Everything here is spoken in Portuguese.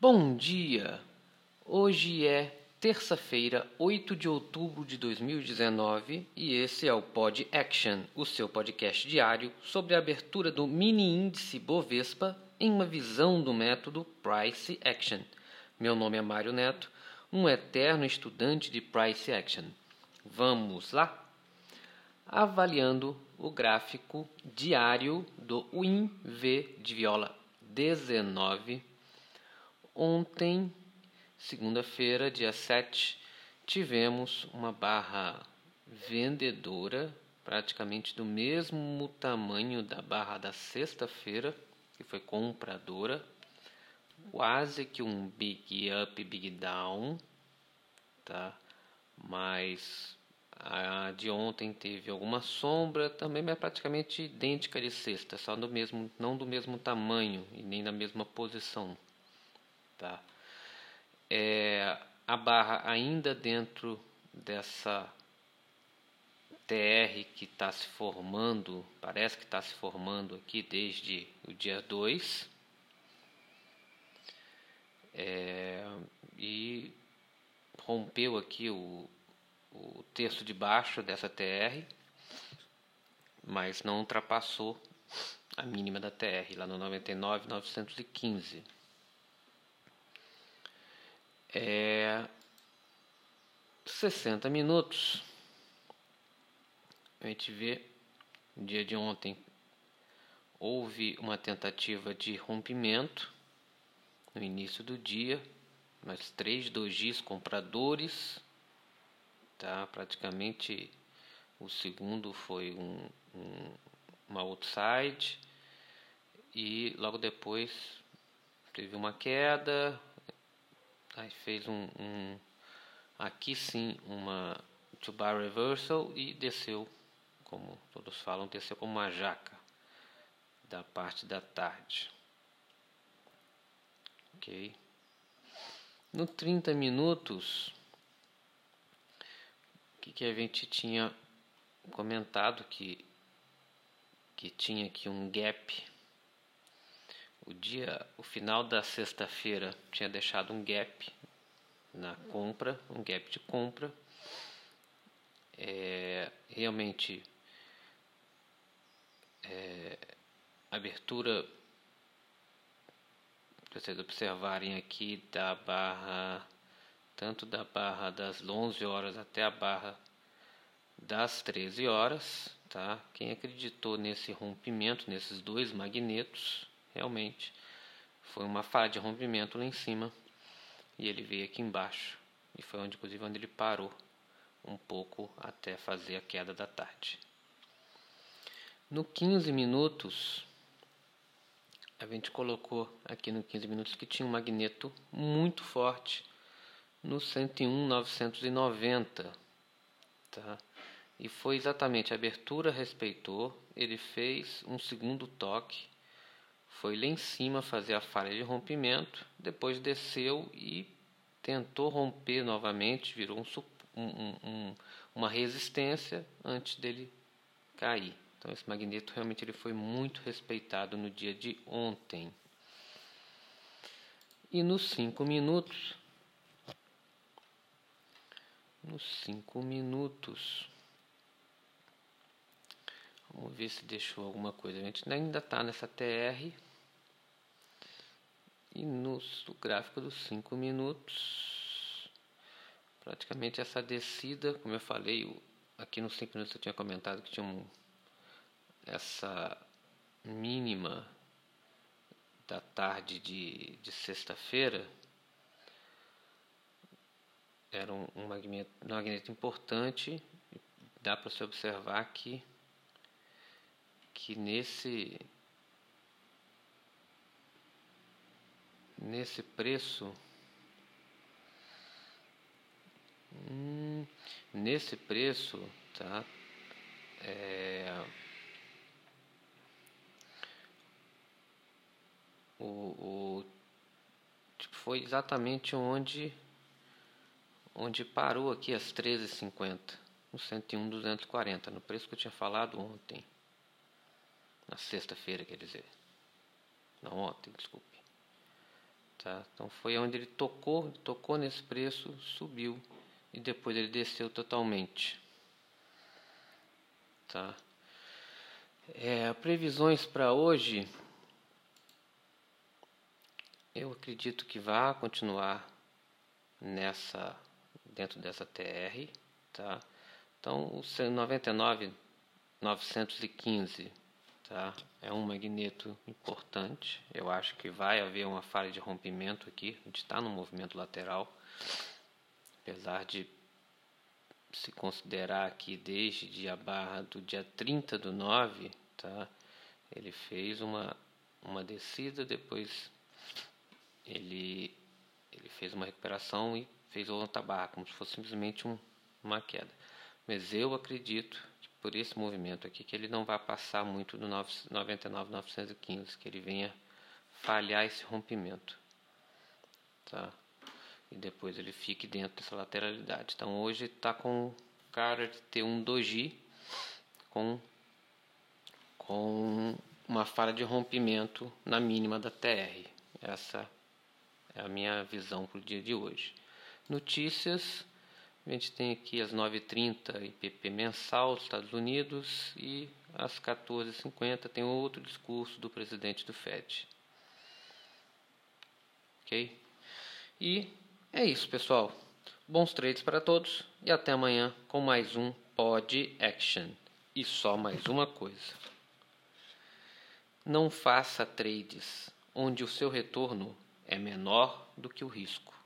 Bom dia! Hoje é terça-feira, 8 de outubro de 2019 e esse é o Pod Action, o seu podcast diário sobre a abertura do mini índice Bovespa em uma visão do método Price Action. Meu nome é Mário Neto, um eterno estudante de Price Action. Vamos lá? Avaliando o gráfico diário do WIN-V de viola 19 Ontem, segunda-feira, dia 7, tivemos uma barra vendedora, praticamente do mesmo tamanho da barra da sexta-feira, que foi compradora, quase que um big up, big down, tá? Mas a de ontem teve alguma sombra também, mas praticamente idêntica de sexta, só do mesmo, não do mesmo tamanho e nem da mesma posição. Tá? É, a barra ainda dentro dessa TR que está se formando, parece que está se formando aqui desde o dia 2. É, e rompeu aqui o, o terço de baixo dessa TR, mas não ultrapassou a mínima da TR lá no 99,915 é 60 minutos. A gente vê no dia de ontem houve uma tentativa de rompimento no início do dia, mas três dojis compradores, tá? Praticamente o segundo foi um, um, uma outside e logo depois teve uma queda, Aí fez um, um aqui sim uma to bar reversal e desceu, como todos falam, desceu como uma jaca da parte da tarde. Ok. No 30 minutos, o que, que a gente tinha comentado que, que tinha aqui um gap o dia, o final da sexta-feira tinha deixado um gap na compra, um gap de compra. É, realmente é, abertura para vocês observarem aqui da barra tanto da barra das 11 horas até a barra das 13 horas, tá? Quem acreditou nesse rompimento, nesses dois magnetos, realmente foi uma falha de rompimento lá em cima e ele veio aqui embaixo e foi onde inclusive onde ele parou um pouco até fazer a queda da tarde. No 15 minutos a gente colocou aqui no 15 minutos que tinha um magneto muito forte no 101.990, tá? E foi exatamente a abertura respeitou, ele fez um segundo toque foi lá em cima fazer a falha de rompimento, depois desceu e tentou romper novamente, virou um, um, um, uma resistência antes dele cair. Então esse magneto realmente ele foi muito respeitado no dia de ontem. E nos cinco minutos, nos cinco minutos, vamos ver se deixou alguma coisa. A gente ainda está nessa TR, e no gráfico dos 5 minutos, praticamente essa descida, como eu falei, aqui nos 5 minutos eu tinha comentado que tinha um, essa mínima da tarde de, de sexta-feira era um, um, magneto, um magneto importante. Dá para se observar que, que nesse nesse preço? Hum, nesse preço tá é, o, o tipo, foi exatamente onde onde parou aqui às 13h50 no 101 240 no preço que eu tinha falado ontem na sexta-feira quer dizer não ontem desculpe Tá? Então foi onde ele tocou, tocou nesse preço, subiu e depois ele desceu totalmente. Tá? É, previsões para hoje, eu acredito que vai continuar nessa dentro dessa TR, tá? Então o 99 915 tá? É um magneto importante. Eu acho que vai haver uma falha de rompimento aqui. A gente está no movimento lateral. Apesar de se considerar aqui desde a barra do dia 30 do 9, tá? Ele fez uma, uma descida, depois ele, ele fez uma recuperação e fez outra barra, como se fosse simplesmente um, uma queda. Mas eu acredito por esse movimento aqui que ele não vai passar muito do 99,915, que ele venha falhar esse rompimento. Tá? E depois ele fique dentro dessa lateralidade. Então hoje está com cara de ter um doji com, com uma falha de rompimento na mínima da TR. Essa é a minha visão para o dia de hoje. Notícias a gente tem aqui às 9h30 IPP mensal dos Estados Unidos e às 14h50 tem outro discurso do presidente do FED. Ok? E é isso, pessoal. Bons trades para todos e até amanhã com mais um Pod Action. E só mais uma coisa. Não faça trades onde o seu retorno é menor do que o risco.